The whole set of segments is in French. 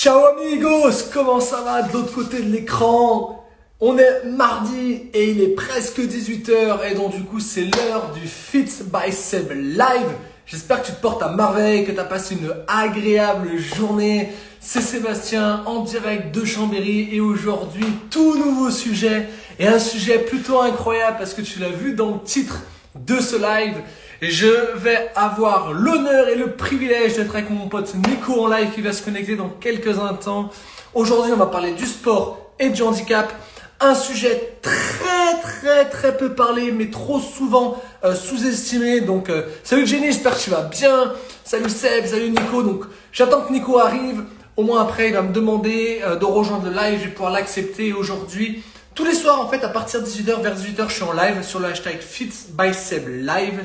Ciao amigos, comment ça va de l'autre côté de l'écran? On est mardi et il est presque 18h et donc du coup c'est l'heure du Fit by Seb Live. J'espère que tu te portes à merveille, que tu as passé une agréable journée. C'est Sébastien en direct de Chambéry et aujourd'hui tout nouveau sujet et un sujet plutôt incroyable parce que tu l'as vu dans le titre de ce live. Je vais avoir l'honneur et le privilège d'être avec mon pote Nico en live qui va se connecter dans quelques instants. Aujourd'hui, on va parler du sport et du handicap. Un sujet très très très peu parlé mais trop souvent euh, sous-estimé. Donc euh, salut Jenny, j'espère que tu vas bien. Salut Seb, salut Nico. Donc j'attends que Nico arrive. Au moins après, il va me demander euh, de rejoindre le live. Je vais pouvoir l'accepter aujourd'hui. Tous les soirs, en fait, à partir de 18h, vers 18h, je suis en live sur le hashtag FitsBySebLive.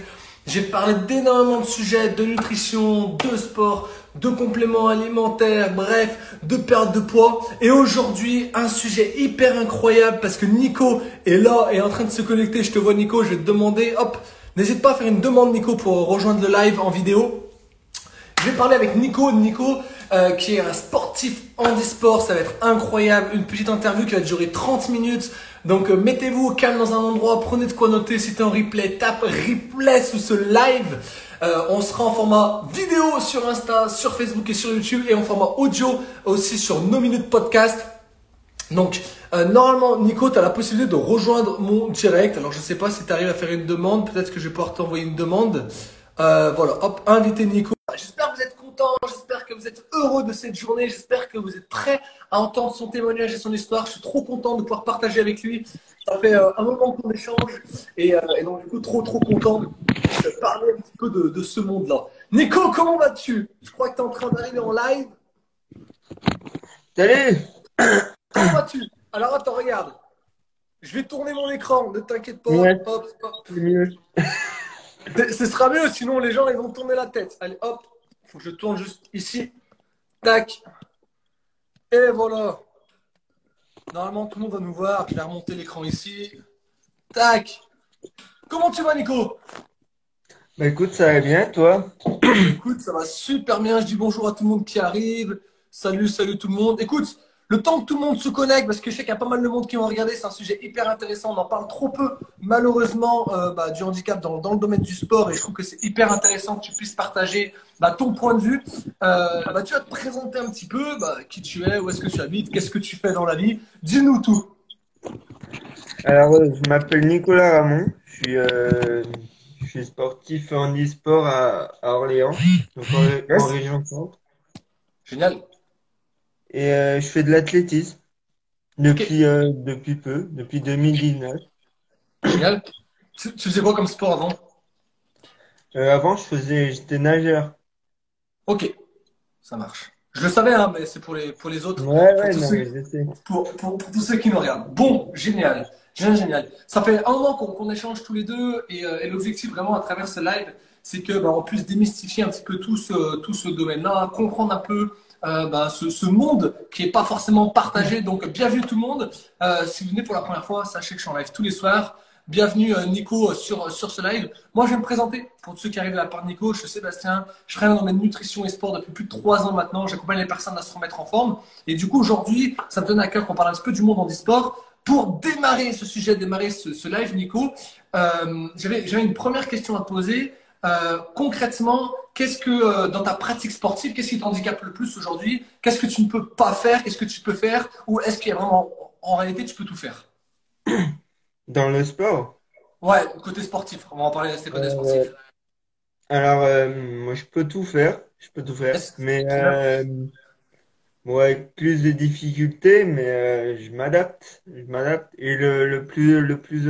J'ai parlé d'énormément de sujets, de nutrition, de sport, de compléments alimentaires, bref, de perte de poids. Et aujourd'hui, un sujet hyper incroyable parce que Nico est là et est en train de se connecter. Je te vois Nico, je vais te demander, hop, n'hésite pas à faire une demande Nico pour rejoindre le live en vidéo. Je vais parler avec Nico, Nico euh, qui est un sportif handisport, ça va être incroyable, une petite interview qui va durer 30 minutes. Donc euh, mettez-vous au calme dans un endroit, prenez de quoi noter, si t'es en replay, tape replay sous ce live. Euh, on sera en format vidéo sur Insta, sur Facebook et sur YouTube et en format audio aussi sur nos minutes podcast. Donc normalement Nico, tu la possibilité de rejoindre mon direct. Alors je sais pas si tu arrives à faire une demande, peut-être que je vais pouvoir t'envoyer une demande. voilà, hop, inviter Nico. Content, j'espère que vous êtes heureux de cette journée, j'espère que vous êtes prêts à entendre son témoignage et son histoire. Je suis trop content de pouvoir partager avec lui. Ça fait euh, un moment qu'on échange et, euh, et, donc du coup trop trop content de parler un petit peu de, de ce monde-là. Nico, comment vas-tu? Je crois que tu es en train d'arriver en live. Salut Comment vas-tu? Alors attends, regarde. Je vais tourner mon écran, ne t'inquiète pas. Ouais. Hop, hop. C'est mieux. Ce sera mieux, sinon les gens ils vont tourner la tête. Allez, hop, faut que je tourne juste ici. Tac. Et voilà. Normalement, tout le monde va nous voir. Je vais remonter l'écran ici. Tac. Comment tu vas, Nico? Bah écoute, ça va bien, toi? Écoute, ça va super bien. Je dis bonjour à tout le monde qui arrive. Salut, salut tout le monde. Écoute, le temps que tout le monde se connecte, parce que je sais qu'il y a pas mal de monde qui vont regarder, c'est un sujet hyper intéressant. On en parle trop peu, malheureusement, euh, bah, du handicap dans, dans, le domaine du sport. Et je trouve que c'est hyper intéressant que tu puisses partager bah, ton point de vue. Euh, bah, tu vas te présenter un petit peu qui tu es, où est-ce que tu habites, qu'est-ce que tu fais dans la vie. Dis-nous tout. Alors, euh, je m'appelle Nicolas Ramon. Je suis, euh, je suis sportif en e-sport à, à, Orléans, donc en, Yes. en région centre. Génial. Et euh, je fais de l'athlétisme depuis, euh, depuis peu, depuis 2019. Génial. Tu, tu faisais quoi comme sport avant? Euh, avant, je faisais, j'étais nageur. Ok, ça marche. Je le savais, hein, mais c'est pour les, pour les autres. Ouais, ouais, tous non, ceux- pour, pour, pour tous ceux qui nous regardent. Bon, génial. Génial, génial. Ça fait un moment qu'on qu'on échange tous les deux et, euh, et l'objectif vraiment à travers ce live, c'est que bah, on puisse démystifier un petit peu tout ce, tout ce domaine-là, comprendre un peu euh, bah, ce, ce monde qui est pas forcément partagé. Donc, bienvenue tout le monde. Euh, si vous venez pour la première fois, sachez que je suis en live tous les soirs. Bienvenue euh, Nico euh, sur, sur ce live. Moi, je vais me présenter pour ceux qui arrivent de la part de Nico. Je suis Sébastien. Je travaille dans domaine nutrition et sport depuis plus de trois ans maintenant. J'accompagne les personnes à se remettre en forme. Et du coup, aujourd'hui, ça me donne à cœur qu'on parle un petit peu du monde en e-sport. Pour démarrer ce sujet, démarrer ce, ce live, Nico, euh, j'avais une première question à te poser. Euh, concrètement, qu'est-ce que euh, dans ta pratique sportive, qu'est-ce qui t'handicape le plus aujourd'hui? Qu'est-ce que tu ne peux pas faire? Qu'est-ce que tu peux faire? Ou est-ce qu'il y a vraiment, en réalité, tu peux tout faire? Dans le sport? Ouais, côté sportif. On va en parler de côté Euh, sportif. Alors, euh, moi, je peux tout faire. Je peux tout faire. Mais, euh, avec plus de difficultés, mais euh, je m'adapte. Je m'adapte. Et le, le plus, le plus,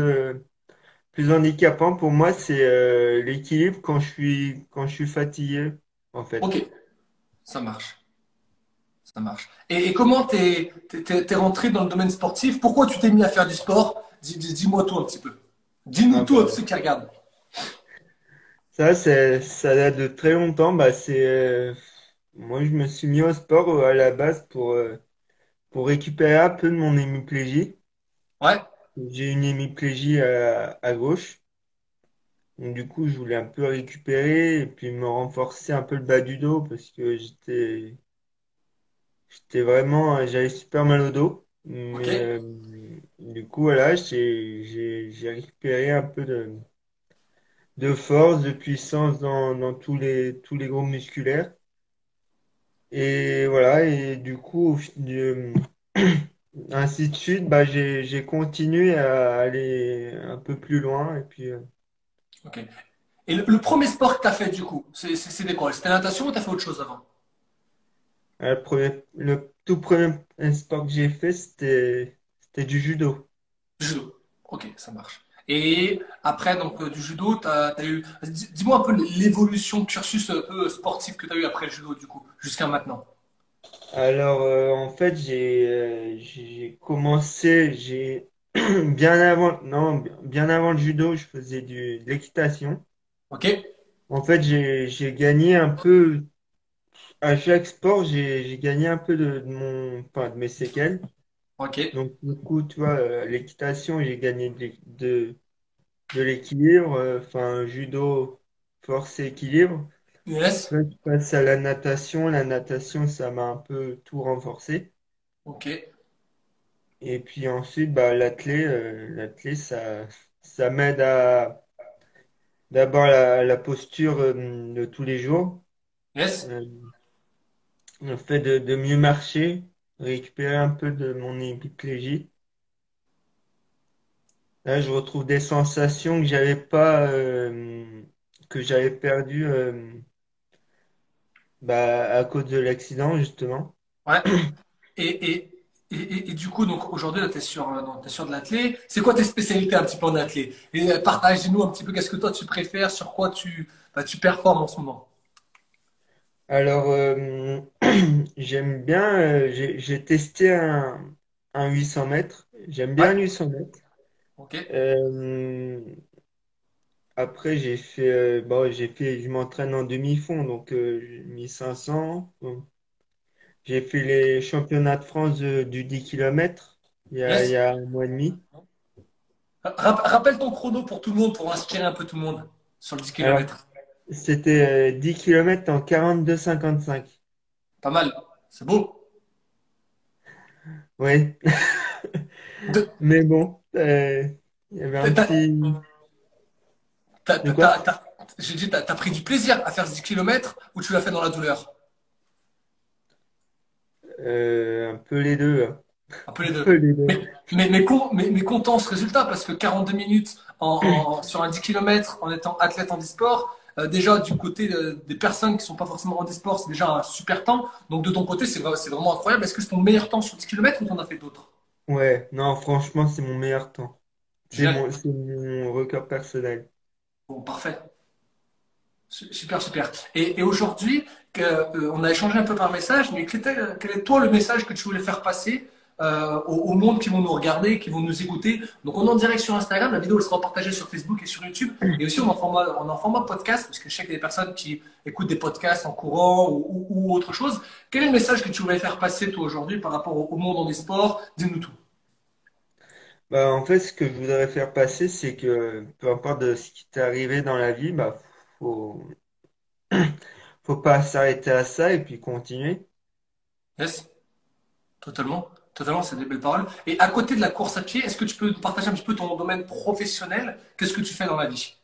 plus handicapant pour moi, c'est euh, l'équilibre quand je suis, quand je suis fatigué, en fait. Ok, ça marche. Ça marche. Et, et comment t'es t'es, t'es rentré dans le domaine sportif? Pourquoi tu t'es mis à faire du sport? Dis- dis- Dis-moi tout un petit peu. Dis-nous Ah, tout à bah. ceux qui regardent. Ça, c'est, ça date de très longtemps. Bah, c'est, euh, moi, je me suis mis au sport euh, à la base pour, pour récupérer un peu de mon hémiplégie. Ouais, J'ai une hémiplégie à, à gauche. Donc, du coup, je voulais un peu récupérer et puis me renforcer un peu le bas du dos parce que j'étais, j'étais vraiment, j'avais super mal au dos. Ok. Mais euh, du coup, voilà, j'ai, j'ai, j'ai récupéré un peu de, de force, de puissance dans, dans tous les, tous les groupes musculaires. Et voilà, et du coup, au fi- du- ainsi de suite, bah, j'ai, j'ai continué à aller un peu plus loin. Et puis, euh, Ok. Et le, le premier sport que tu as fait, du coup, c'est- c'est- c'était quoi? C'était la natation ou tu as fait autre chose avant? le premier, le tout premier sport que j'ai fait, c'était, c'était du judo. Judo. Ok, ça marche. Et après, donc, euh, du judo, t'as, t'as eu. dis- Dis-moi un peu l'évolution de cursus un peu sportif que tu as eu après le judo, du coup, jusqu'à maintenant. Alors, euh, en fait, j'ai euh, j'ai commencé, j'ai bien avant, non, bien avant le judo, je faisais du, de l'équitation. Ok? En fait, j'ai j'ai gagné un peu à chaque sport, j'ai j'ai gagné un peu de, de mon, enfin, de mes séquelles. Ok. Donc, du coup, tu vois, euh, l'équitation, j'ai gagné de, l'é- de, de l'équilibre, enfin, judo, force et équilibre. Yes. Après, je passe à la natation. La natation, ça m'a un peu tout renforcé. Ok. Et puis ensuite, bah, l'athlé, euh, l'athlé, ça, ça m'aide à d'abord la, la posture euh, de tous les jours, Yes. euh, le fait de, de mieux marcher, récupérer un peu de mon hémiplégie. Là, je retrouve des sensations que j'avais pas, que j'avais perdues euh, bah, à cause de l'accident, justement. Ouais. Et, et, et, du coup, donc aujourd'hui, tu es sur, euh, sur de l'athlé. C'est quoi tes spécialités un petit peu en athlé? Et euh, partage-nous un petit peu qu'est-ce que toi tu préfères, sur quoi tu, bah, tu performes en ce moment? Alors, euh, j'aime bien, euh, j'ai testé un, un 800 mètres. J'aime bien Ouais. le 800 mètres. Ok. Euh, après, j'ai fait, euh, bon, j'ai fait, je m'entraîne en demi-fond, donc euh, j'ai mis 500. Donc, J'ai fait les championnats de France de- du 10 km il y a, il y a un mois et demi. Rap- Rappelle ton chrono pour tout le monde, pour inspirer un peu tout le monde sur le 10 Alors, km. c'était euh, 10 km en 42,55. Pas mal. C'est beau. Oui, De- mais bon, euh, il y avait un petit... t'as- De t'as- quoi? t'as- t'as- J'ai dit, t'as t'as pris du plaisir à faire ce 10 km ou tu l'as fait dans la douleur? Euh, un peu les deux. hein. Un peu les peu deux. les deux. Mais, mais, mais, con- mais, mais content ce résultat parce que 42 minutes en, en- sur un 10 km en étant athlète en e-sport, euh, déjà du côté des personnes qui sont pas forcément en e-sport, c'est déjà un super temps. Donc de ton côté, c'est vra- c'est vraiment incroyable. Est-ce que c'est ton meilleur temps sur 10 km ou t'en as fait d'autres? Ouais, non, franchement, c'est mon meilleur temps. C'est Génial. mon, c'est mon record personnel. Bon, parfait. Su- Super, super. Et, aujourd'hui, euh, on a échangé un peu par message, mais quel est toi le message que tu voulais faire passer euh, au, monde qui vont nous regarder, qui vont nous écouter? Donc, on est en direct sur Instagram, la vidéo sera partagée sur Facebook et sur YouTube, et aussi on est en format, on podcast, parce que je sais qu'il y a des personnes qui écoutent des podcasts en courant ou, autre chose. Quel est le message que tu voulais faire passer toi aujourd'hui par rapport au, au monde en e-sport? Dis-nous tout. Bah, en fait, ce que je voudrais faire passer, c'est que peu importe de ce qui t'est arrivé dans la vie, bah, faut, faut pas s'arrêter à ça et puis continuer. Yes, totalement. Totalement, c'est des belles paroles. Et à côté de la course à pied, est-ce que tu peux nous partager un petit peu ton domaine professionnel? Qu'est-ce que tu fais dans la vie?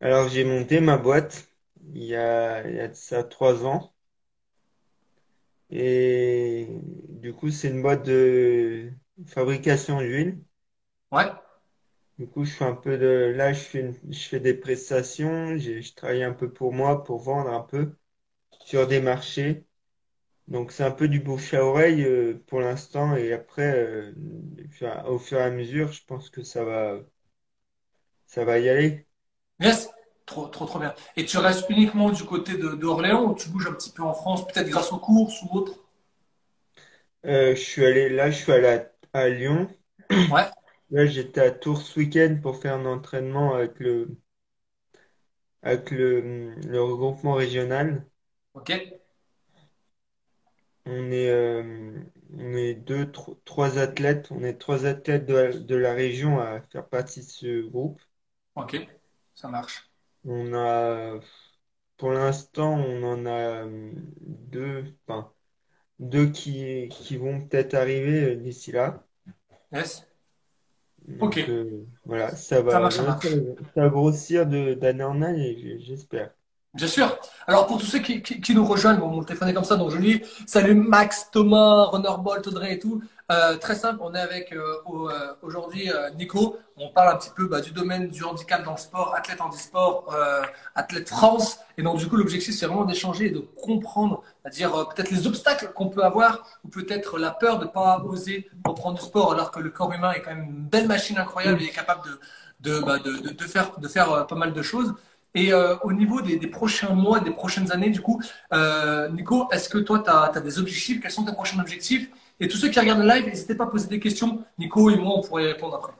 Alors, j'ai monté ma boîte il y a, il y a de ça trois ans. Et du coup, c'est une boîte de fabrication d'huile. Ouais, Du coup, je fais un peu de, là, je fais, une- je fais des prestations. Je travaille un peu pour moi, pour vendre un peu sur des marchés. Donc, c'est un peu du bouche à oreille euh, pour l'instant. Et après, euh, au fur et à mesure, je pense que ça va, ça va y aller. yes, trop, trop, trop bien. Et tu restes uniquement du côté de, d'Orléans ou tu bouges un petit peu en France, peut-être grâce aux courses ou autre? Euh, je suis allé, là, je suis à, à Lyon. Ouais, Là, j'étais à Tours ce week-end pour faire un entraînement avec le, avec le, le regroupement régional. ok, On est, euh, on est deux, tro- trois athlètes. On est trois athlètes de la, de la région à faire partie de ce groupe. ok, ça marche. On a, pour l'instant, on en a euh, deux, enfin, deux qui, qui vont peut-être arriver euh, d'ici là. Yes. Ok, euh, voilà, ça ça va, marche, ça va grossir d'année en année, j'espère. Bien sûr. Alors pour tous ceux qui, qui- qui nous rejoignent, bon, mon téléphone est comme ça, donc je lis salut Max, Thomas, Runnerbolt, Audrey et tout. Euh, très simple, on est avec euh, euh, aujourd'hui Nico. On parle un petit peu bah, du domaine du handicap dans le sport, athlète handisport, euh, athlète France. Et donc du coup l'objectif c'est vraiment d'échanger et de comprendre, c'est-à-dire peut-être les obstacles qu'on peut avoir ou peut-être la peur de ne pas oser reprendre du sport alors que le corps humain est quand même une belle machine incroyable et est capable de, de, bah, de, faire, de faire pas mal de choses. Et au niveau des, prochains mois, des prochaines années, du coup, Nico, est-ce que toi, tu as, des objectifs? Quels sont tes prochains objectifs? Et tous ceux qui regardent le live, n'hésitez pas à poser des questions. Nico et moi, on pourrait y répondre après.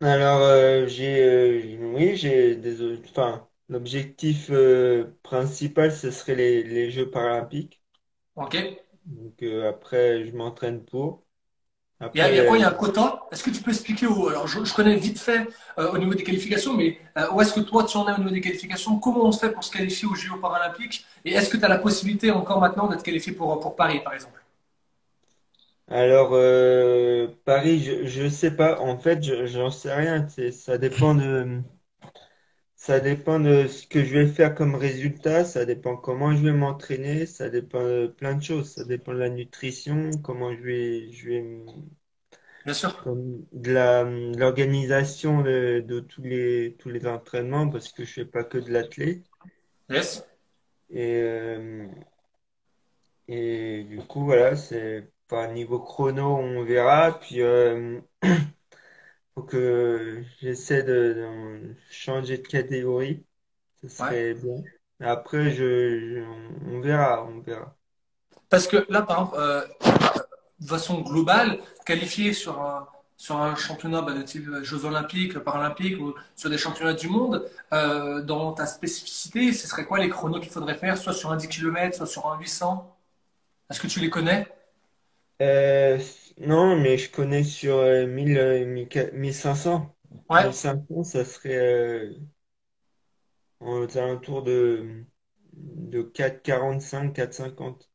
Alors, euh, j'ai, euh, oui, j'ai des, enfin, l'objectif euh, principal, ce serait les, les Jeux paralympiques. Ok Donc après, je m'entraîne pour. il y a, il y a Après, quoi? Il y a un quota? Est-ce que tu peux expliquer où Alors, je, je connais vite fait au niveau des qualifications, mais où est-ce que toi, tu en es au niveau des qualifications? Comment on se fait pour se qualifier aux Jeux paralympiques? Et est-ce que tu as la possibilité encore maintenant d'être qualifié pour, pour Paris, par exemple? Alors euh, Paris, je, je sais pas. En fait, je, j'en sais rien. C'est, ça dépend de, ça dépend de ce que je vais faire comme résultat. Ça dépend comment je vais m'entraîner. Ça dépend de plein de choses. Ça dépend de la nutrition, comment je vais, je vais Bien sûr. comme de la, de l'organisation de, de tous les, tous les entraînements parce que je fais pas que de l'athlé. Yes. Et, euh, et du coup, voilà, c'est par niveau chrono, on verra. Puis, euh, faut que j'essaie de, de changer de catégorie. Ce Ouais. serait bien. Après, je, je- on verra, on verra. Parce que là, par exemple, euh, de façon globale, qualifié sur un, sur un championnat bah, de type Jeux Olympiques, Paralympiques ou sur des championnats du monde, euh, dans ta spécificité, ce serait quoi les chronos qu'il faudrait faire, soit sur un 10 km, soit sur un 800? Est-ce que tu les connais? Euh, non, mais je connais sur euh, 1000, euh, 1000 1500. Ouais. 1500, ça serait euh, aux alentours de, de 4,45, 4,50.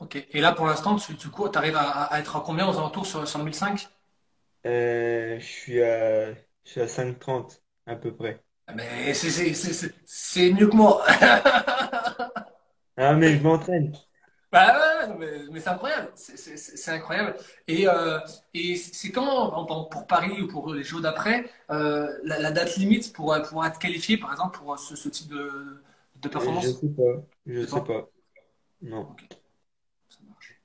Ok. Et là, pour l'instant, tu, tu arrives à, à être à combien aux alentours sur, sur le 1005? Euh, je suis à, je suis à 5,30 à peu près. Mais c'est c'est- c'est- c'est- c'est mieux que moi. Ah, mais je m'entraîne. Bah ouais, mais, mais c'est incroyable, c'est incroyable. Et, euh, et c'est quand, pour Paris ou pour les Jeux d'après, euh, la, la date limite pour, euh, pour être qualifié, par exemple, pour ce, ce type de, de Euh, Je performance? sais pas. Je sais pas? Non. Ça marche.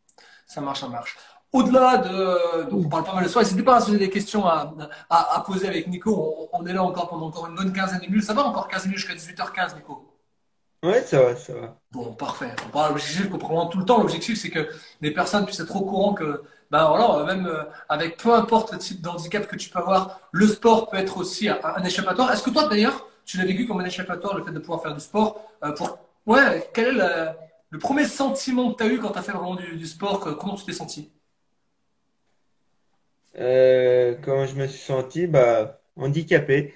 Ça marche, ça marche. Au-delà de, donc on parle pas mal de soi, n'hésitez pas à se poser des questions à, à, à poser avec Nico. On, on est là encore pendant encore une bonne quinzaine de minutes. Ça va encore 15 minutes jusqu'à 18h15, Nico? Ouais, ça va, ça va. Bon, parfait. On parle l'objectif qu'on prend tout le temps. L'objectif, c'est que les personnes puissent être au courant que, ben voilà, même euh, avec peu importe le type d'handicap que tu peux avoir, le sport peut être aussi un, un échappatoire. Est-ce que toi, d'ailleurs, tu l'as vécu comme un échappatoire, le fait de pouvoir faire du sport euh, pour... Ouais, quel est le, le premier sentiment que tu as eu quand tu as fait vraiment du, du sport? que- comment tu t'es senti? Euh, comment je me suis senti? Bah, handicapé.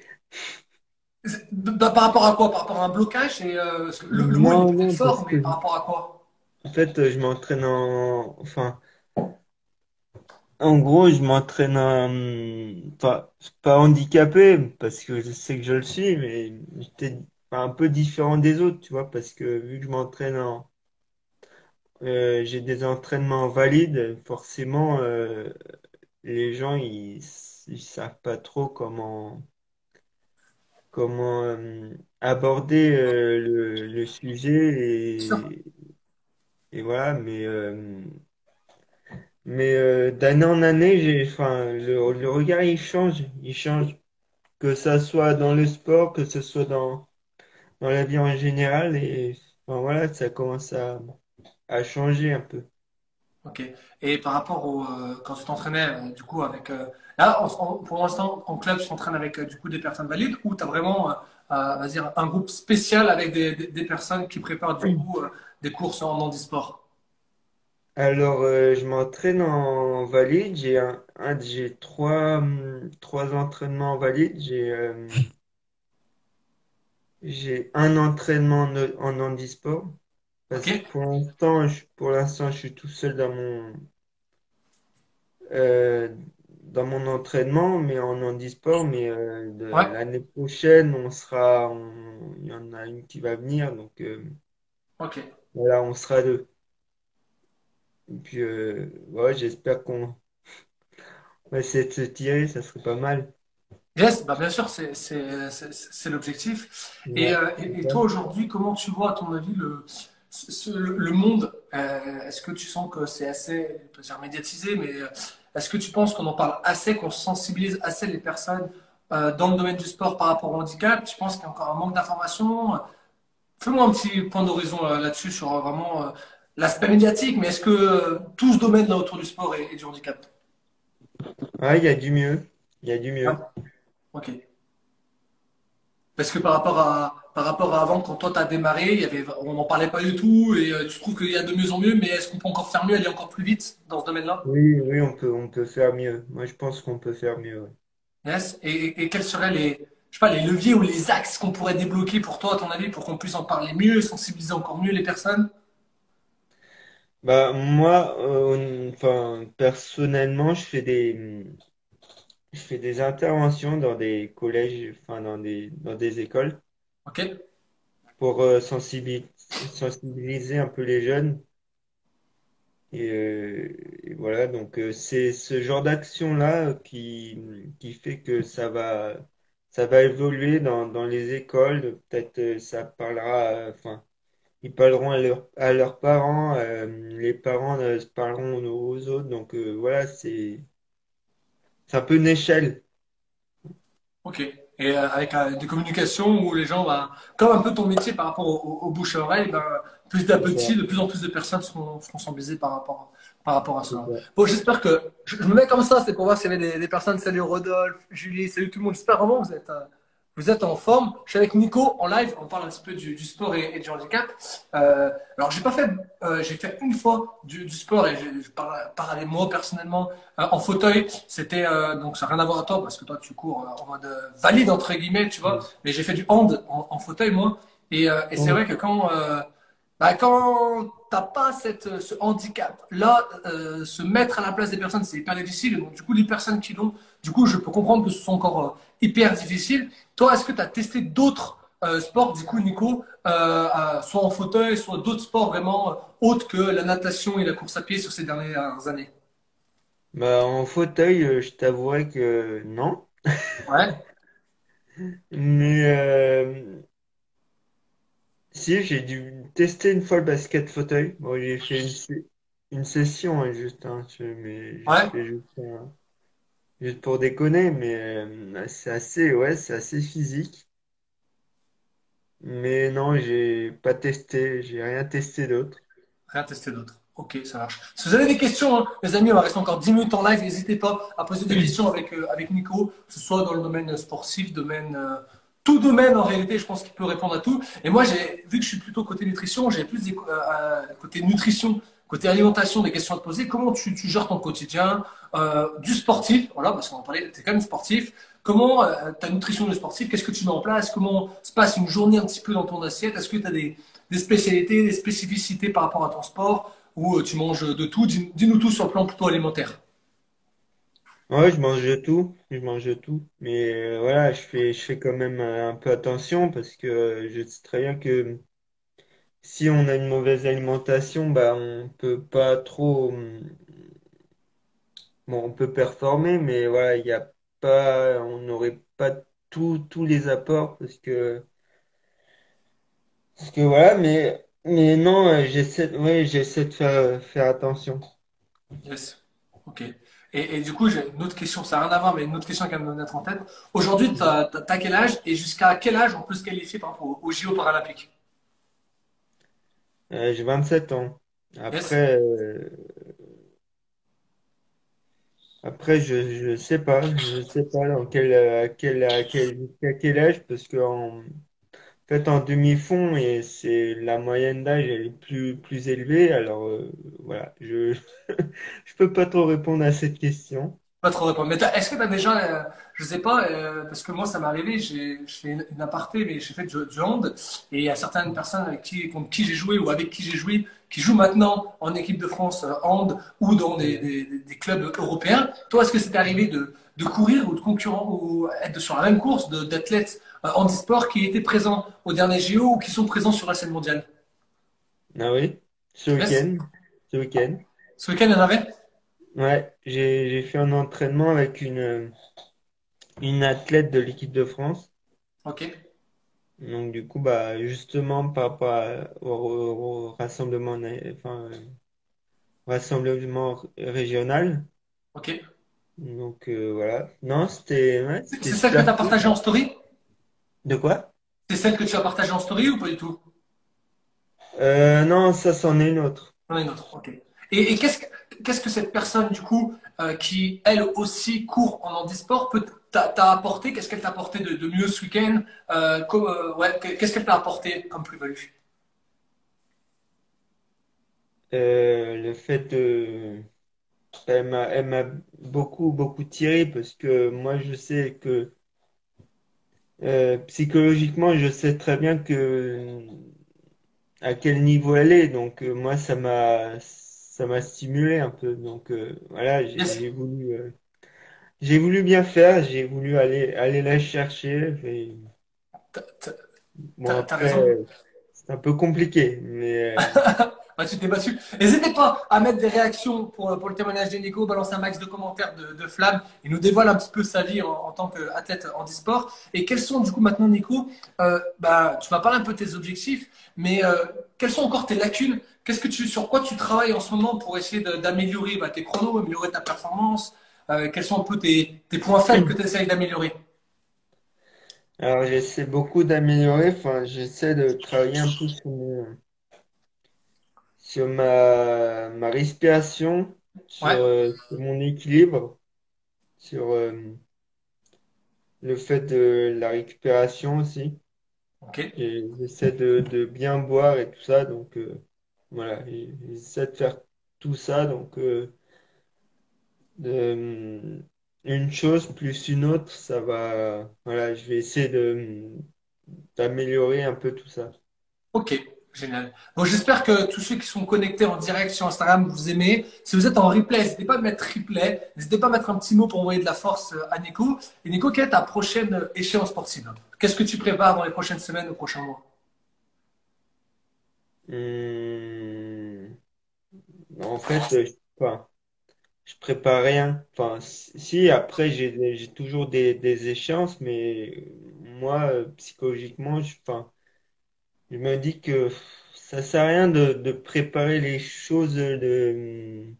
Bah, par rapport à quoi? Par rapport à un blocage? Et, euh, parce que le, le mot, Non, parce fort, mais que par rapport à quoi? en fait, je m'entraîne en, enfin, en gros, je m'entraîne en, pas, pas handicapé parce que je sais que je le suis, mais j'étais un peu différent des autres, tu vois, parce que vu que je m'entraîne en, euh, j'ai des entraînements valides, forcément, euh, les gens, ils, ils savent pas trop comment, comment, euh, aborder, euh, le, sujet et, voilà, mais, euh, Mais d'année en année, j'ai, enfin, le, regard il change, il change, que ça soit dans le sport, que ce soit dans, dans la vie en général, et voilà, ça commence à changer un peu. Ok. Et par rapport au euh, quand tu t'entraînais euh, du coup avec euh, là pour l'instant en club tu t'entraînes avec du coup des personnes valides ou tu as vraiment on va dire un groupe spécial avec des, des, des personnes qui préparent du coup des courses en handisport. Alors, je m'entraîne en valide, j'ai un, un- j'ai trois, hum, trois entraînements en valide, j'ai j'ai un entraînement en, en handisport Parce que pour l'instant, je, pour l'instant, je suis tout seul dans mon, euh, dans mon entraînement, mais en handisport. Mais euh, Ouais? l'année prochaine, on sera, il y en a une qui va venir, donc euh, Ok. voilà, on sera deux. Et puis, ouais, j'espère qu'on va essayer de se tirer, ça serait pas mal. Yes, bah bien sûr, c'est c'est- c'est- c'est l'objectif. Ouais, et, et toi, aujourd'hui, comment tu vois, à ton avis, le, ce- le, monde? euh, est-ce que tu sens que c'est assez, peut dire médiatisé, mais euh, est-ce que tu penses qu'on en parle assez, qu'on sensibilise assez les personnes euh, dans le domaine du sport par rapport au handicap? Tu penses qu'il y a encore un manque d'information? Fais-moi un petit point d'horizon là-dessus sur vraiment l'aspect médiatique, mais est-ce que tout ce domaine là autour du sport et, du handicap? Ouais, il y a du mieux, il y a du mieux. ok. Parce que par rapport à, par rapport à avant, quand toi t'as démarré, il y avait, on n'en parlait pas du tout, et euh, tu trouves qu'il y a de mieux en mieux, mais est-ce qu'on peut encore faire mieux, aller encore plus vite dans ce domaine-là? Oui, oui, on peut, on peut faire mieux. Moi, je pense qu'on peut faire mieux. Yes. Et, et- et quels seraient les, je sais pas, les leviers ou les axes qu'on pourrait débloquer pour toi, à ton avis, pour qu'on puisse en parler mieux, sensibiliser encore mieux les personnes? Bah, moi, euh, enfin, personnellement, je fais des, je fais des interventions dans des collèges, enfin, dans des, dans des écoles Ok? pour euh, sensibiliser, sensibiliser un peu les jeunes. Et, euh, et voilà, donc euh, c'est ce genre d'action-là qui, qui fait que ça va, ça va évoluer dans, dans les écoles. Peut-être ça parlera, enfin, ils parleront à, leur- à leurs parents, les parents parleront aux autres. Donc voilà, c'est c'est un peu une échelle. Ok. Et euh, avec euh, des communications où les gens, bah, comme un peu ton métier par rapport au, bouche à oreille, ben, plus de plus en plus de personnes seront, seront sensibilisées par rapport, par rapport à ça. Bon, j'espère que je, je me mets comme ça, c'est pour voir s'il y avait des, des personnes. Salut Rodolphe, Julie, salut tout le monde. J'espère vraiment que vous êtes, euh, vous êtes en forme. Je suis avec Nico en live. On parle un petit peu du, du sport et, et du handicap. Euh, alors, j'ai pas fait, euh, j'ai fait une fois du, du sport et je, je parle, parle moi personnellement euh, en fauteuil. C'était donc ça n'a rien à voir à toi parce que toi tu cours en mode valide entre guillemets, tu vois. Mais j'ai fait du hand en, en fauteuil moi. Et, c'est vrai que quand bah, quand t'as pas cette, ce handicap là, se mettre à la place des personnes c'est hyper difficile. Donc du coup les personnes qui l'ont, du coup je peux comprendre que ce sont encore euh, hyper difficiles. Toi est-ce que tu as testé d'autres euh, sports? Du coup Nico, euh, euh, soit en fauteuil, soit d'autres sports vraiment autres que la natation et la course à pied sur ces dernières années? Bah, en fauteuil, je t'avouerai que non. Ouais. Mais si, j'ai dû tester une fois le basket fauteuil. Bon, j'ai fait une, session hein, juste, hein, mais Ouais. juste, un- juste pour déconner, mais euh, c'est assez, ouais, c'est assez physique. Mais non, j'ai pas testé, j'ai rien testé d'autre. Rien testé d'autre. Ok, ça marche. Si vous avez des questions, hein, les amis, on va rester encore 10 minutes en live. N'hésitez pas à poser des questions avec, euh, avec Nico, que ce soit dans le domaine sportif, domaine, euh, tout domaine en réalité, je pense qu'il peut répondre à tout. Et moi, j'ai vu que je suis plutôt côté nutrition, j'ai plus euh, côté nutrition, côté alimentation, des questions à te poser. Comment tu, gères ton quotidien, euh, du sportif, voilà, parce qu'on en parlait, tu es quand même sportif. Comment euh, ta nutrition de sportif, qu'est-ce que tu mets en place? Comment se passe une journée un petit peu dans ton assiette? Est-ce que tu as des, spécialités, des spécificités par rapport à ton sport? Ou euh, tu manges de tout? Dis- Dis-nous tout sur le plan plutôt alimentaire. Ouais, je mange de tout, je mange de tout. Mais voilà, je fais, je fais quand même un peu attention parce que je sais très bien que si on a une mauvaise alimentation, bah, on peut pas trop, hum, bon, on peut performer, mais voilà, il y a pas, on n'aurait pas tous tous les apports parce que, parce que voilà, mais, mais non, euh, j'essaie, ouais, j'essaie de faire, faire attention. Yes. Ok. Et, et du coup, j'ai une autre question, ça n'a rien à voir, mais une autre question qui va me mettre en tête. Aujourd'hui, tu as, quel âge et jusqu'à quel âge on peut se qualifier par rapport aux JO paralympiques Euh, j'ai 27 ans. Après, euh, après, je, je sais pas, je sais pas dans quel, à quel, à quel, jusqu'à quel âge, parce que en, fait, en demi-fond, et c'est la moyenne d'âge, elle est plus, plus élevée. Alors, euh, voilà, je, je peux pas trop répondre à cette question. Pas trop répondre. Mais est-ce que tu as déjà, euh, je sais pas, euh, parce que moi ça m'est arrivé, j'ai je fais une, une aparté, mais j'ai fait du, du hand, et il y a certaines personnes avec qui, contre qui j'ai joué ou avec qui j'ai joué, qui jouent maintenant en équipe de France euh, hand ou dans des, des- des- clubs européens. Toi, est-ce que c'est arrivé de, de courir ou de concurrent ou être sur la même course d'athlètes euh, handisport qui étaient présents au dernier JO ou qui sont présents sur la scène mondiale? Ah oui, ce week-end, ce week-end. Ce week-end, il y en avait? Ouais, j'ai j'ai fait un entraînement avec une une athlète de l'équipe de France. Ok. Donc du coup, bah justement par rapport à- au, au rassemblement, na- enfin euh, rassemblement régional. Ok. Donc euh, voilà. Non, c'était ouais, C'est c'était c'est celle que tu as cool. partagée en story? De quoi? C'est celle que tu as partagée en story ou pas du tout? Euh, non, ça c'en est une autre. J'en ai une autre, ok. Et, qu'est-ce que, cette personne, du coup, euh, qui, elle aussi, court en handisport, peut t'a, apporté? Qu'est-ce qu'elle t'a apporté de, mieux ce week-end? Euh, euh, Qu'est-ce qu'elle t'a apporté comme plus-value? Le fait de elle m'a elle m'a beaucoup beaucoup tiré parce que moi je sais que psychologiquement je sais très bien que à quel niveau elle est. Donc moi ça m'a ça m'a stimulé un peu. Donc euh, voilà j'ai voulu euh, j'ai voulu bien faire j'ai voulu aller aller la chercher t'as, bon euh, c'est un peu compliqué mais Bah, tu t'es battu. N'hésitez pas à mettre des réactions pour, pour le témoignage de Nico, balancer un max de commentaires de, de flammes. Il nous dévoile un petit peu sa vie en, en tant qu'athlète en e-sport. Et quels sont, du coup, maintenant, Nico, euh, bah, tu m'as parlé un peu de tes objectifs, mais euh, quelles sont encore tes lacunes? Qu'est-ce que tu, sur quoi tu travailles en ce moment pour essayer d'améliorer bah, tes chronos, améliorer ta performance? Euh, Quels sont un peu tes, tes points faibles que tu essayes d'améliorer? Alors j'essaie beaucoup d'améliorer enfin j'essaie de travailler un peu sur mon sur ma, ma respiration, sur, Ouais, euh, sur mon équilibre, sur euh, le fait de la récupération aussi. ok. Et j'essaie de, de bien boire et tout ça, donc euh, voilà, j'essaie de faire tout ça, donc de- une chose plus une autre, ça va, voilà, je vais essayer de d'améliorer un peu tout ça. Ok, génial. Bon, j'espère que tous ceux qui sont connectés en direct sur Instagram, vous aimez. Si vous êtes en replay, n'hésitez pas à mettre replay. N'hésitez pas à mettre un petit mot pour envoyer de la force à Nico. Et Nico, quelle est ta prochaine échéance sportive? Qu'est-ce que tu prépares dans les prochaines semaines ou prochains mois? Hum, en fait, je, enfin, Je prépare rien. Enfin, si, après, j'ai, toujours des, échéances, mais moi, psychologiquement, je, enfin, je me dis que ça sert à rien de, de préparer les choses de,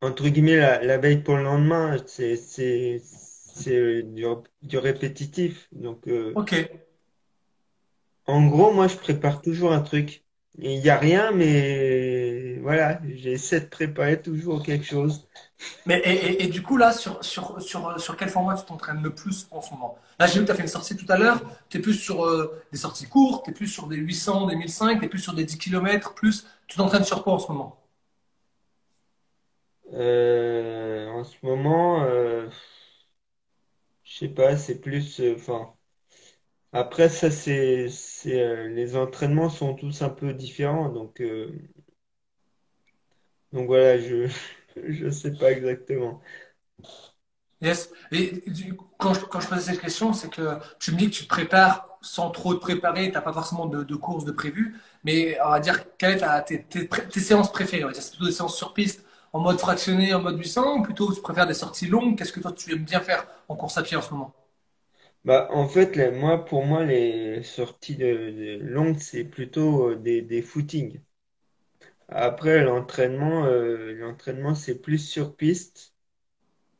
entre guillemets, la, la veille pour le lendemain. C'est, c'est, c'est du, du répétitif. Donc, euh, Ok. en gros, moi, je prépare toujours un truc. Il n'y a rien, mais voilà, j'essaie de préparer toujours quelque chose. Mais, et, et- et du coup, là, sur, sur, sur, sur quel format tu t'entraînes le plus en ce moment? Là, j'ai vu que tu as fait une sortie tout à l'heure. Tu es plus sur euh, des sorties courtes, tu es plus sur des 800, des 1005, tu es plus sur des 10 km, plus. Tu t'entraînes sur quoi en ce moment? Euh, en ce moment, euh, je sais pas, c'est plus, euh, enfin, après ça c'est, c'est, euh, les entraînements sont tous un peu différents, donc, euh, donc voilà, je, je sais pas exactement. Yes. Et du- quand je, quand je posais cette question, c'est que tu me dis que tu te prépares sans trop te préparer, tu n'as pas forcément de, de course de prévu, mais on va dire, quelle est ta, tes, tes, pré- tes séances préférées? On va dire, c'est plutôt des séances sur piste, en mode fractionné, en mode 800, ou plutôt tu préfères des sorties longues? Qu'est-ce que toi tu aimes bien faire en course à pied en ce moment? Bah, en fait, les- moi, pour moi, les sorties de, de longues, c'est plutôt euh, des, des footings. Après, l'entraînement, euh, l'entraînement, c'est plus sur piste.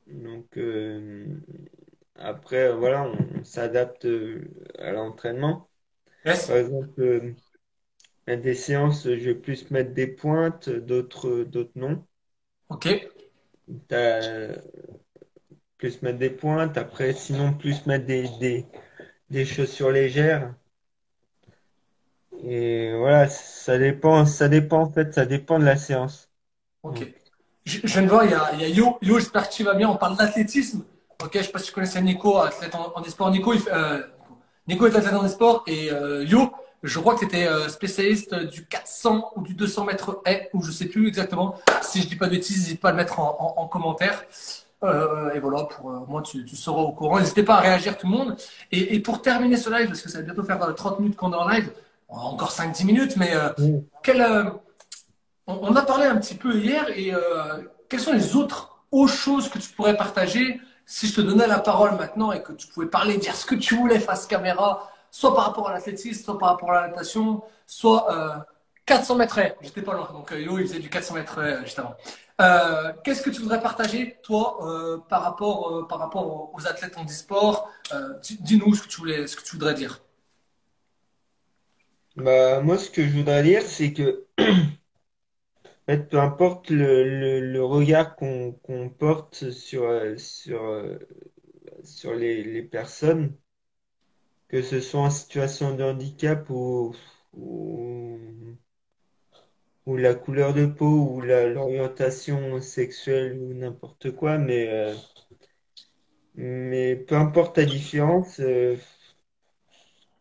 Donc, euh, après, voilà, on, on s'adapte euh, à l'entraînement. Yes. Par exemple, euh, à des séances, je vais plus mettre des pointes, d'autres, d'autres non. Ok. T'as plus mettre des pointes, après, sinon, plus mettre des, des, des chaussures légères. Et voilà, ça dépend, ça dépend, en fait, ça dépend de la séance. Ok. Donc, je, viens de voir, il y a, il y a Yo. Yo, j'espère que tu vas bien. On parle d'athlétisme. Ok, je sais pas si tu connaissais Nico, athlète en, en sport. Nico, euh, Nico est athlète en sport et euh, Yo, je crois que tu étais euh, spécialiste du 400 ou du 200 mètres haies, ou je sais plus exactement. Si je dis pas de bêtises, n'hésite pas à le mettre en, en, en commentaire. Et voilà, pour euh, moi, tu, tu, seras au courant. N'hésitez pas à réagir tout le monde. Et, et, pour terminer ce live, parce que ça va bientôt faire 30 minutes qu'on est en live, encore 5-10 minutes, mais euh, quel, on, on, a parlé un petit peu hier, et quelles sont les autres autres choses que tu pourrais partager si je te donnais la parole maintenant et que tu pouvais parler, dire ce que tu voulais face caméra, soit par rapport à l'athlétisme, soit par rapport à la natation, soit euh, 400 mètres J'étais pas loin, donc euh, Yo, il faisait du 400 mètres euh, juste avant. Euh, Qu'est-ce que tu voudrais partager, toi, euh, par rapport, euh, par rapport aux athlètes en e-sport? Dis-nous ce que tu voulais, ce que tu voudrais dire. Bah, moi, ce que je voudrais dire, c'est que peu importe le, le, regard qu'on porte sur, sur, sur les, les, personnes, que ce soit en situation de handicap ou, ou, la couleur de peau ou l'orientation sexuelle ou n'importe quoi, mais, euh, mais peu importe ta différence, euh,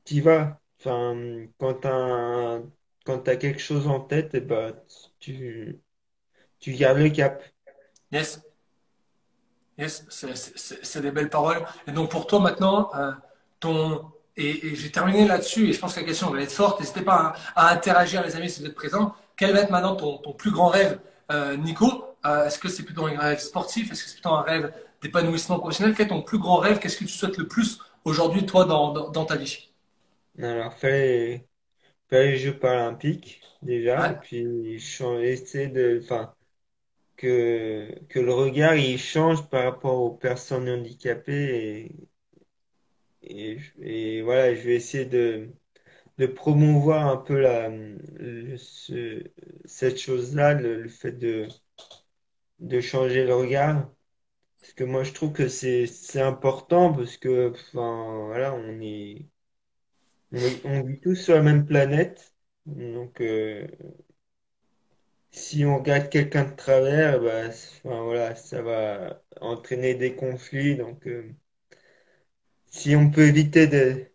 tu vas. Quand tu as, quand quelque chose en tête, et eh ben, tu, gardes le cap. Yes. Yes, c'est des belles paroles. Et donc pour toi maintenant, euh, ton et, j'ai terminé là-dessus et je pense que la question va être forte. N'hésitez pas à, interagir les amis si vous êtes présents. Quel va être maintenant ton, plus grand rêve, euh, Nico? Euh, Est-ce que c'est plutôt un rêve sportif? Est-ce que c'est plutôt un rêve d'épanouissement professionnel? Quel est ton plus grand rêve? Qu'est-ce que tu souhaites le plus aujourd'hui toi dans, ta vie? Alors faire les, faire les Jeux paralympiques déjà, et puis essayer de, enfin que, que le regard il change par rapport aux personnes handicapées et, et, voilà, je vais essayer de, de promouvoir un peu la, ce, cette chose-là, le, fait de, de changer le regard. Parce que moi, je trouve que c'est, c'est important parce que, enfin, voilà, on est, on, vit tous sur la même planète. Donc, euh, si on regarde quelqu'un de travers, bah, voilà, ça va entraîner des conflits. Donc, euh, si on peut éviter de,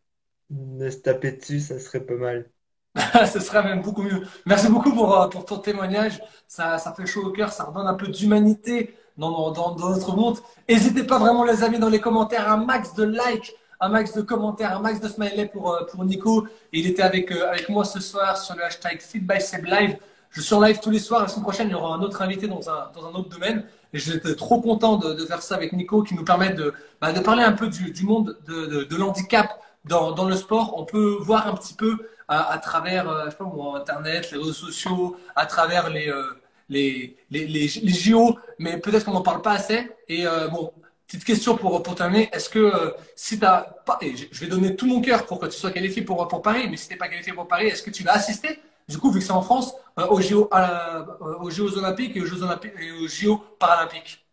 de, se taper dessus, ça serait pas mal. Ce serait même beaucoup mieux. Merci beaucoup pour, euh, pour ton témoignage. Ça, fait chaud au cœur, ça redonne un peu d'humanité dans, dans, dans, notre monde. N'hésitez pas vraiment, les amis, dans les commentaires, un max de likes, un max de commentaires, un max de smileys pour, pour Nico. Il était avec, avec moi ce soir sur le hashtag FeedBySebLive. Je suis en live tous les soirs. La semaine prochaine, il y aura un autre invité dans un, dans un autre domaine. Et j'étais trop content de, faire ça avec Nico qui nous permet de, bah, de parler un peu du, du monde de, de, l'handicap dans, dans, le sport. On peut voir un petit peu à, travers euh, Internet, les réseaux sociaux, à travers les, euh, les, les, les, JO, mais peut-être qu'on n'en parle pas assez. Et euh, bon, petite question pour, pour terminer. Est-ce que euh, si tu pas, et je vais donner tout mon cœur pour que tu sois qualifié pour, pour Paris, mais si tu n'es pas qualifié pour Paris, est-ce que tu vas assister du coup, vu que c'est en France, euh, aux, JO, euh, aux Jeux Olympiques et aux Jeux, Olympiques, et aux JO Paralympiques.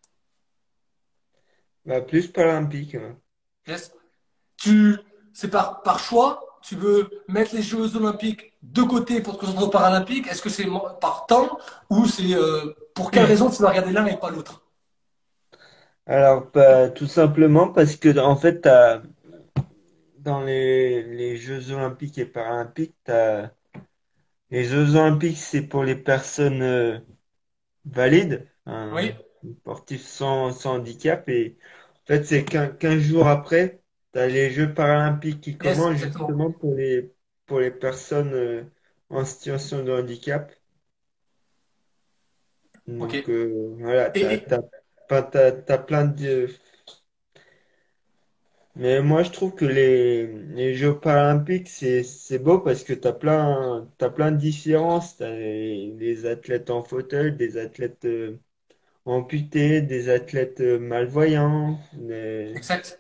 Bah, Plus Paralympiques. Yes. Tu, c'est par, par choix? Tu veux mettre les Jeux Olympiques de côté pour te concentrer aux Paralympiques? Est-ce que c'est par temps? Ou c'est euh, pour quelle raison tu vas regarder l'un et pas l'autre? Alors, bah, tout simplement parce que en fait, dans les, les Jeux Olympiques et Paralympiques, les Jeux Olympiques, c'est pour les personnes euh, valides, un Oui, sportif sans, sans handicap. Et en fait, c'est qu'un 15 jours après, tu as les Jeux paralympiques qui yes, commencent exactement. justement pour les, pour les personnes euh, en situation de handicap. Ok. Donc euh, voilà, et- t'as, plein de, mais moi, je trouve que les, les Jeux paralympiques, c'est, c'est beau parce que t'as plein, t'as plein de différences. T'as les, les athlètes en fauteuil, des athlètes euh, amputés, des athlètes euh, malvoyants. exact.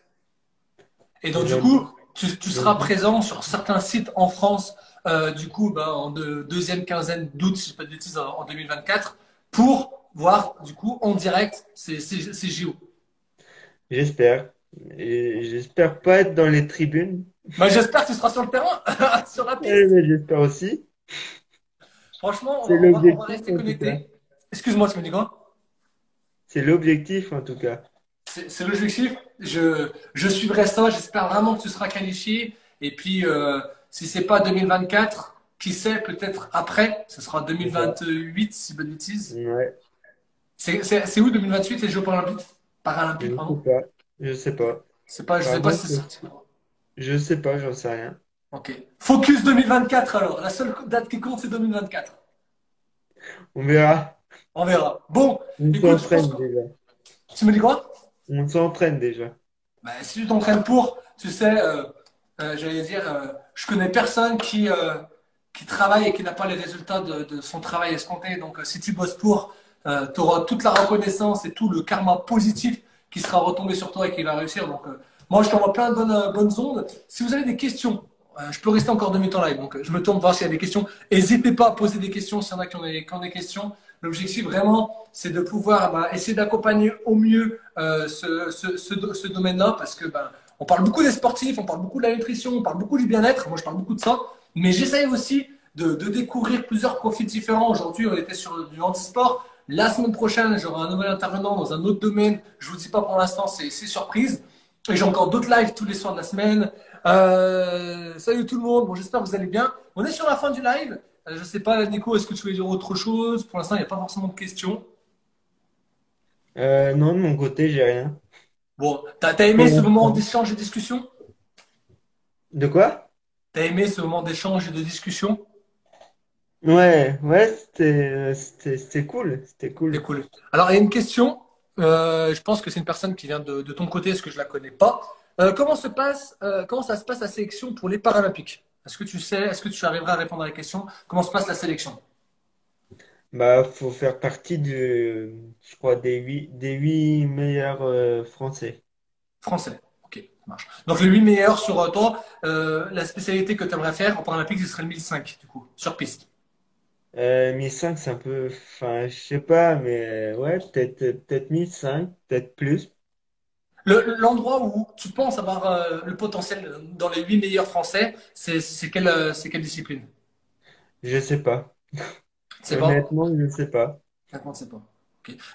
Et donc, du coup, tu, tu seras donc, présent sur certains sites en France, euh, du coup, ben, en de- deuxième quinzaine d'août, si je ne pas de bêtises, en, en 2024, pour voir, du coup, en direct ces, ces, ces JO. j'espère. Et j'espère pas être dans les tribunes. Ben, j'espère que tu seras sur le terrain, sur la piste. j'espère aussi. Franchement, on va, on rester connectés. Excuse-moi, tu me dis quoi? c'est l'objectif en tout cas. C'est l'objectif. Je, je suivrai ça. J'espère vraiment que tu seras qualifié. Et puis, euh, si c'est pas 2024, qui sait, peut-être après, ce sera 2028, si bonne bêtise. Ouais. C'est où 2028 les Jeux paralympiques? Paralympiques, pardon. Je sais pas. Je sais pas. C'est pas, je sais pas si c'est sorti. Je sais pas, j'en sais rien. Ok. Focus 2024 alors. La seule date qui compte, c'est 2024. On verra. On verra. Bon. On s'entraîne déjà. Tu me dis quoi? On s'entraîne déjà. Bah, si tu t'entraînes pour, tu sais, euh, euh, j'allais dire, euh, je connais personne qui, qui travaille et qui n'a pas les résultats de, de, son travail escompté. Donc, si tu bosses pour, tu auras toute la reconnaissance et tout le karma positif qui sera retombé sur toi et qui va réussir. Donc, moi, je t'envoie plein de bonnes, bonnes ondes. Si vous avez des questions, je peux rester encore deux minutes en live. Donc, je me tourne voir s'il y a des questions. N'hésitez pas à poser des questions s'il y en a qui ont des, qui ont des questions. L'objectif vraiment, c'est de pouvoir bah, essayer d'accompagner au mieux euh, ce, ce, domaine-là parce que ben, on parle beaucoup des sportifs, on parle beaucoup de la nutrition, on parle beaucoup du bien-être. Moi, je parle beaucoup de ça. Mais j'essaye aussi de, de, découvrir plusieurs profils différents. Aujourd'hui, on était sur du handisport. La semaine prochaine, j'aurai un nouvel intervenant dans un autre domaine. Je vous dis pas pour l'instant, c'est surprise. Et j'ai encore d'autres lives tous les soirs de la semaine. Euh, salut tout le monde. Bon, j'espère que vous allez bien. On est sur la fin du live. Euh, je sais pas, Nico, est-ce que tu veux dire autre chose? Pour l'instant, il n'y a pas forcément de questions. Euh, non, de mon côté, j'ai rien. Bon, t'as as aimé ce moment d'échange et de discussion? De quoi? T'as aimé ce moment d'échange et de discussion? Ouais, ouais, c'était cool. C'était cool. cool. Alors, il y a une question. Euh, je pense que c'est une personne qui vient de, ton côté, est-ce que je la connais pas? Comment, se passe, comment ça se passe la sélection pour les Paralympiques? Est-ce que tu sais, est-ce que tu arriveras à répondre à la question Comment se passe la sélection? Bah, faut faire partie de, je crois, des huit, des huit meilleurs euh, Français. Français, ok, ça marche. Donc les huit meilleurs sur euh, toi, euh, la spécialité que tu aimerais faire en Paralympique, ce serait le 1005, du coup, sur piste. Euh, 1005, c'est un peu, enfin, je sais pas, mais ouais, peut-être, peut-être 1005, peut-être plus. L'endroit où tu penses avoir euh, le potentiel dans les huit meilleurs Français, c'est quelle, euh, quelle discipline? Je sais pas. Honnêtement, je ne sais pas. Honnêtement, sais pas.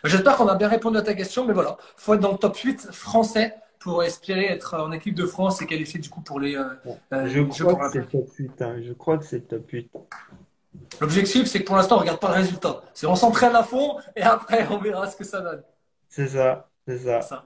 J'espère qu'on a bien répondu à ta question, mais voilà, il faut être dans le top 8 français pour espérer être en équipe de France et qualifier du coup pour les. Euh, je, crois que c'est top 8, hein. je crois que c'est top 8. L'objectif, c'est que pour l'instant, on ne regarde pas le résultat. C'est on s'entraîne à fond et après, on verra ce que ça donne. C'est ça, c'est ça.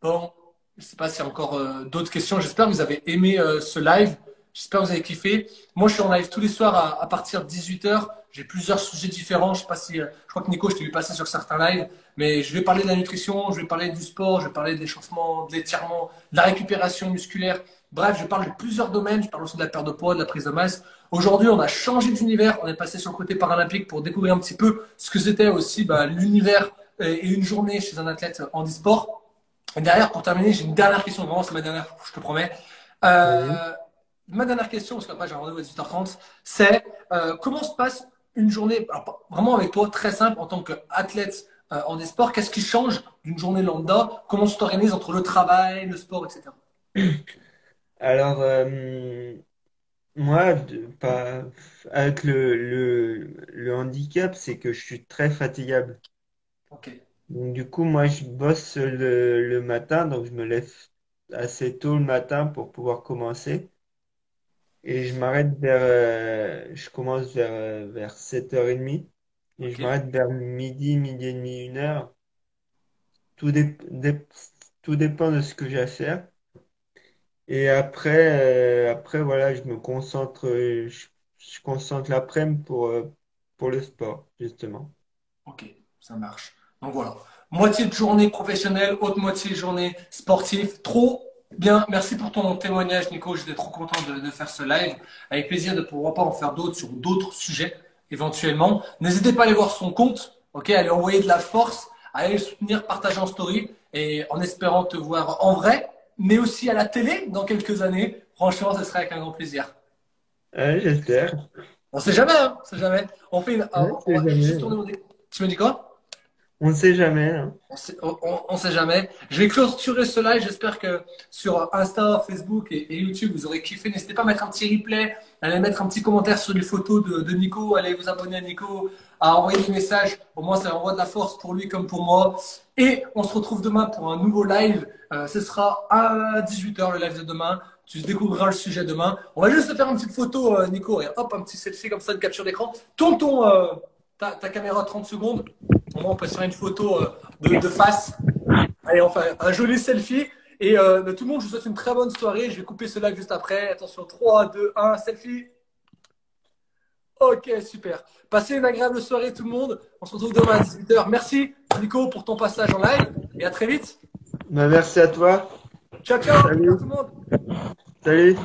Bon, je ne sais pas s'il y a encore euh, d'autres questions. J'espère que vous avez aimé euh, ce live. J'espère que vous avez kiffé. Moi, je suis en live tous les soirs à, partir de 18h. J'ai plusieurs sujets différents. Je sais pas si, euh, je crois que Nico, je t'ai vu passer sur certains lives, mais je vais parler de la nutrition, je vais parler du sport, je vais parler de l'échauffement, de l'étirement, de la récupération musculaire. Bref, je parle de plusieurs domaines. Je parle aussi de la perte de poids, de la prise de masse. Aujourd'hui, on a changé d'univers. On est passé sur le côté paralympique pour découvrir un petit peu ce que c'était aussi bah, l'univers et une journée chez un athlète en e-sport. Et derrière, pour terminer, j'ai une dernière question. Vraiment, c'est ma dernière, je te promets. Euh, ma dernière question, parce qu'après j'ai un rendez-vous à 18h30, c'est euh, comment se passe une journée, vraiment avec toi, très simple, en tant qu'athlète euh, en e-sport, qu'est-ce qui change d'une journée lambda? Comment tu t'organises entre le travail, le sport, etc. Alors, moi, pas, avec le, le, le handicap, c'est que je suis très fatigable. Ok. Donc, du coup, moi, je bosse le, le matin, donc je me lève assez tôt le matin pour pouvoir commencer. Et je m'arrête vers, euh, je commence vers, euh, vers 7h30 et je m'arrête vers midi, midi et demi, une heure. Tout, tout dépend de ce que j'ai à faire. Et après, euh, après voilà, je me concentre, je, concentre l'après-midi pour, pour le sport, justement. Ok, ça marche. Donc voilà, moitié de journée professionnelle, autre moitié de journée sportive. Trop bien. Merci pour ton témoignage, Nico. J'étais trop content de, faire ce live. Avec plaisir de pouvoir pas en faire d'autres sur d'autres sujets éventuellement. N'hésitez pas à aller voir son compte. Ok, à lui envoyer de la force, à aller le soutenir, partager en story et en espérant te voir en vrai, mais aussi à la télé dans quelques années. Franchement, ce serait avec un grand plaisir. J'espère. On sait jamais, hein, on sait jamais. On fait une. Tu me dis quoi? On ne sait jamais. hein. On on sait jamais. Je vais clôturer ce live. J'espère que sur Insta, Facebook et, YouTube, vous aurez kiffé. N'hésitez pas à mettre un petit replay, allez mettre un petit commentaire sur les photos de, Nico, allez vous abonner à Nico, à envoyer des messages. Au moins, ça envoie de la force pour lui comme pour moi. Et on se retrouve demain pour un nouveau live. Euh, ce sera à 18h le live de demain. Tu découvriras le sujet demain. On va juste faire une petite photo, euh, Nico, et hop, un petit selfie comme ça de capture d'écran. Tourne ton, euh, ta, ta caméra 30 secondes. Au moins, on peut se faire une photo euh, de, de face. Allez, enfin, un joli selfie. Et euh, tout le monde, je vous souhaite une très bonne soirée. Je vais couper ce live juste après. Attention, 3, 2, 1, selfie. Ok, super. Passez une agréable soirée tout le monde. On se retrouve demain à 18h. Merci Nico pour ton passage en live et à très vite. Bah, merci à toi. Ciao, ciao. Salut. Ciao tout le monde. Salut.